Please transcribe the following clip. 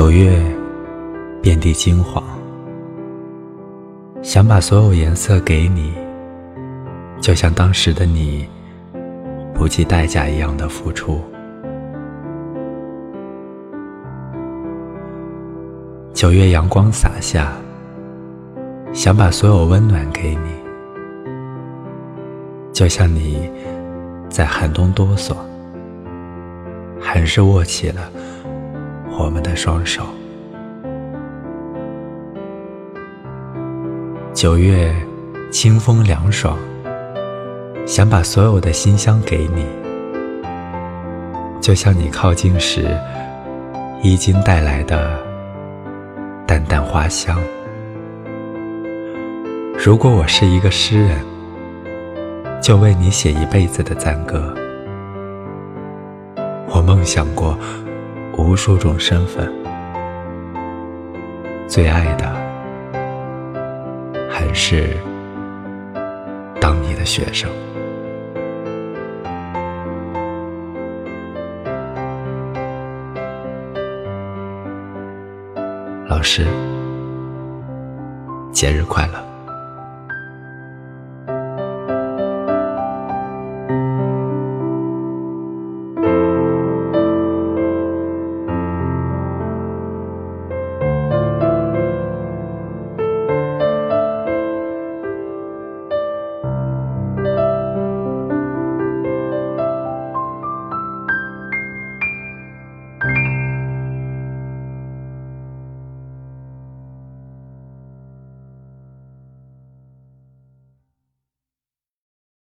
九月，遍地金黄，想把所有颜色给你，就像当时的你不计代价一样的付出。九月阳光洒下，想把所有温暖给你，就像你在寒冬哆嗦，还是握起了。我们的双手。九月，清风凉爽，想把所有的馨香给你，就像你靠近时，衣襟带来的淡淡花香。如果我是一个诗人，就为你写一辈子的赞歌。我梦想过。无数种身份，最爱的还是当你的学生。老师，节日快乐！